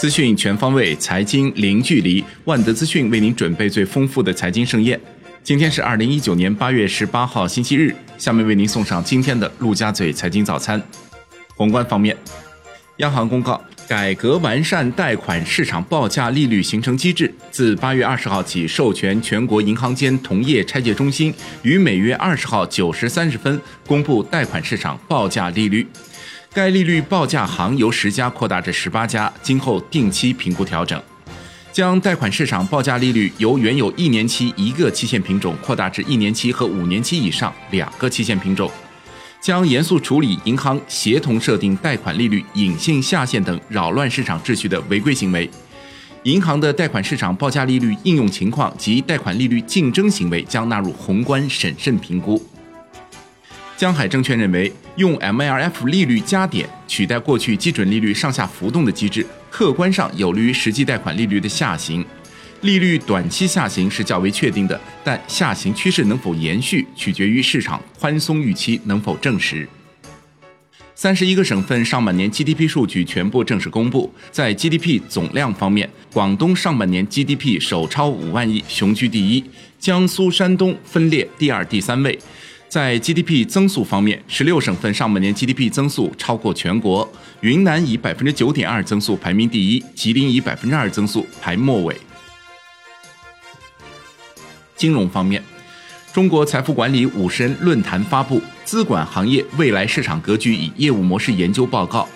资讯全方位，财经零距离。万德资讯为您准备最丰富的财经盛宴。今天是二零一九年八月十八号，星期日。下面为您送上今天的陆家嘴财经早餐。宏观方面，央行公告改革完善贷款市场报价利率形成机制，自八月二十号起，授权全国银行间同业拆借中心于每月二十号九时三十分公布贷款市场报价利率。该利率报价行由十家扩大至十八家，今后定期评估调整，将贷款市场报价利率由原有一年期一个期限品种扩大至一年期和五年期以上两个期限品种，将严肃处理银行协同设定贷款利率隐性下限等扰乱市场秩序的违规行为。银行的贷款市场报价利率应用情况及贷款利率竞争行为将纳入宏观审慎评估。江海证券认为，用 MLF 利率加点取代过去基准利率上下浮动的机制，客观上有利于实际贷款利率的下行。利率短期下行是较为确定的，但下行趋势能否延续，取决于市场宽松预期能否证实。三十一个省份上半年 GDP 数据全部正式公布，在 GDP 总量方面，广东上半年 GDP 首超五万亿，雄居第一；江苏、山东分列第二、第三位。在 GDP 增速方面，十六省份上半年 GDP 增速超过全国，云南以百分之九点二增速排名第一，吉林以百分之二增速排末尾。金融方面，中国财富管理五十人论坛发布《资管行业未来市场格局与业务模式研究报告》，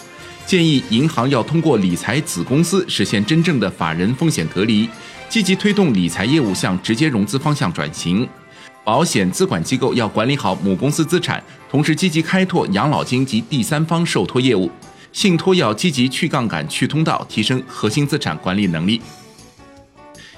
建议银行要通过理财子公司实现真正的法人风险隔离，积极推动理财业务向直接融资方向转型。保险资管机构要管理好母公司资产，同时积极开拓养老金及第三方受托业务。信托要积极去杠杆、去通道，提升核心资产管理能力。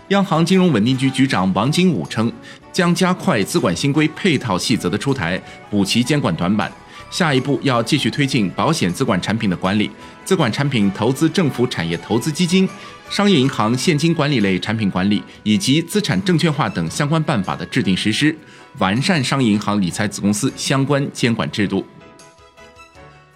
央行金融稳定局局长王金武称，将加快资管新规配套细则的出台，补齐监管短板。下一步要继续推进保险资管产品的管理，资管产品投资政府产业投资基金、商业银行现金管理类产品管理以及资产证券化等相关办法的制定实施，完善商业银行理财子公司相关监管制度。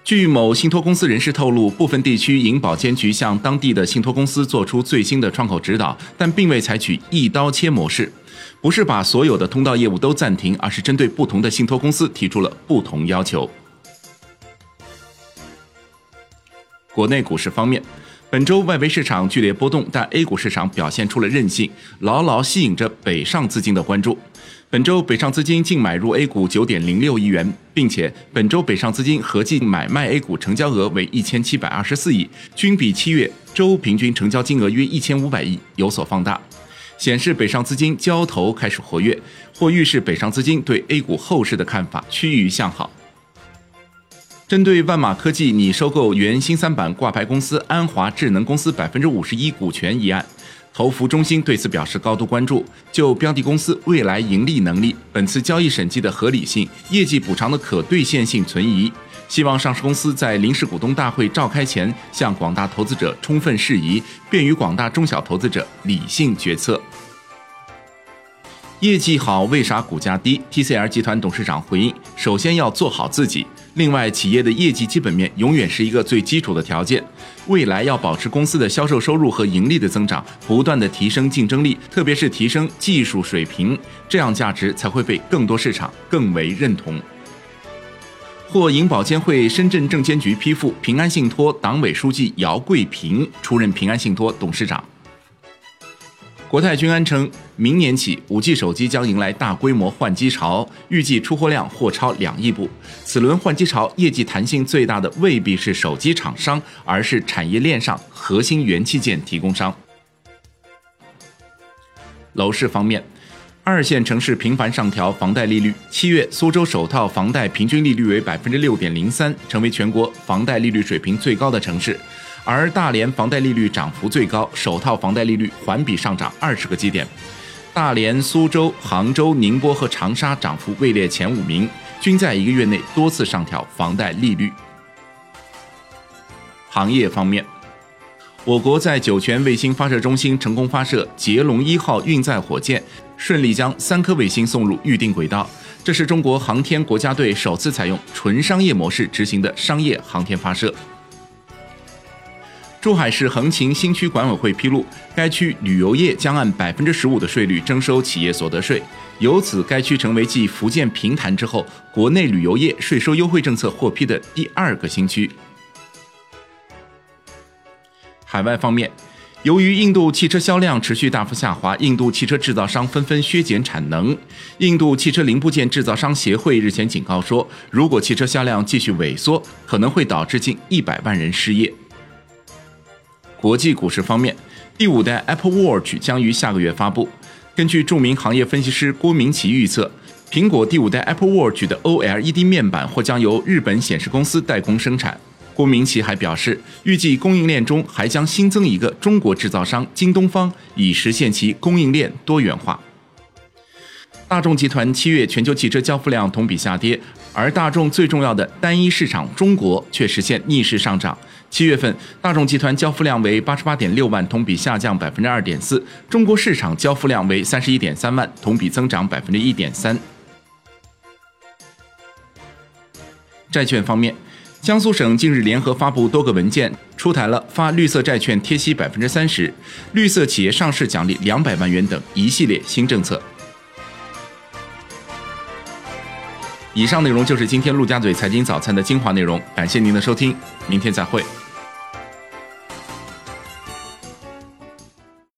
据某信托公司人士透露，部分地区银保监局向当地的信托公司做出最新的窗口指导，但并未采取一刀切模式。不是把所有的通道业务都暂停，而是针对不同的信托公司提出了不同要求。国内股市方面，本周外围市场剧烈波动，但 A 股市场表现出了韧性，牢牢吸引着北上资金的关注。本周北上资金净买入 A 股九点零六亿元，并且本周北上资金合计买卖 A 股成交额为一千七百二十四亿，均比七月周平均成交金额约一千五百亿有所放大。显示北上资金交投开始活跃，或预示北上资金对 A 股后市的看法趋于向好。针对万马科技拟收购原新三板挂牌公司安华智能公司百分之五十一股权一案，投服中心对此表示高度关注。就标的公司未来盈利能力、本次交易审计的合理性、业绩补偿的可兑现性存疑。希望上市公司在临时股东大会召开前，向广大投资者充分释疑，便于广大中小投资者理性决策。业绩好为啥股价低？TCL 集团董事长回应：首先要做好自己，另外企业的业绩基本面永远是一个最基础的条件。未来要保持公司的销售收入和盈利的增长，不断的提升竞争力，特别是提升技术水平，这样价值才会被更多市场更为认同。获银保监会深圳证监局批复，平安信托党委书记姚桂平出任平安信托董事长。国泰君安称，明年起，五 G 手机将迎来大规模换机潮，预计出货量或超两亿部。此轮换机潮业绩弹性最大的未必是手机厂商，而是产业链上核心元器件提供商。楼市方面。二线城市频繁上调房贷利率。七月，苏州首套房贷平均利率为百分之六点零三，成为全国房贷利率水平最高的城市。而大连房贷利率涨幅最高，首套房贷利率环比上涨二十个基点。大连、苏州、杭州、宁波和长沙涨幅位列前五名，均在一个月内多次上调房贷利率。行业方面。我国在酒泉卫星发射中心成功发射捷龙一号运载火箭，顺利将三颗卫星送入预定轨道。这是中国航天国家队首次采用纯商业模式执行的商业航天发射。珠海市横琴新区管委会披露，该区旅游业将按百分之十五的税率征收企业所得税，由此该区成为继福建平潭之后，国内旅游业税收优惠政策获批的第二个新区。海外方面。由于印度汽车销量持续大幅下滑，印度汽车制造商纷纷削减产能。印度汽车零部件制造商协会日前警告说，如果汽车销量继续萎缩，可能会导致近一百万人失业。国际股市方面，第五代 Apple Watch 将于下个月发布。根据著名行业分析师郭明奇预测，苹果第五代 Apple Watch 的 OLED 面板或将由日本显示公司代工生产。郭明奇还表示，预计供应链中还将新增一个中国制造商京东方，以实现其供应链多元化。大众集团七月全球汽车交付量同比下跌，而大众最重要的单一市场中国却实现逆势上涨。七月份，大众集团交付量为八十八点六万，同比下降百分之二点四；中国市场交付量为三十一点三万，同比增长百分之一点三。债券方面。江苏省近日联合发布多个文件，出台了发绿色债券贴息百分之三十、绿色企业上市奖励两百万元等一系列新政策。以上内容就是今天陆家嘴财经早餐的精华内容，感谢您的收听，明天再会。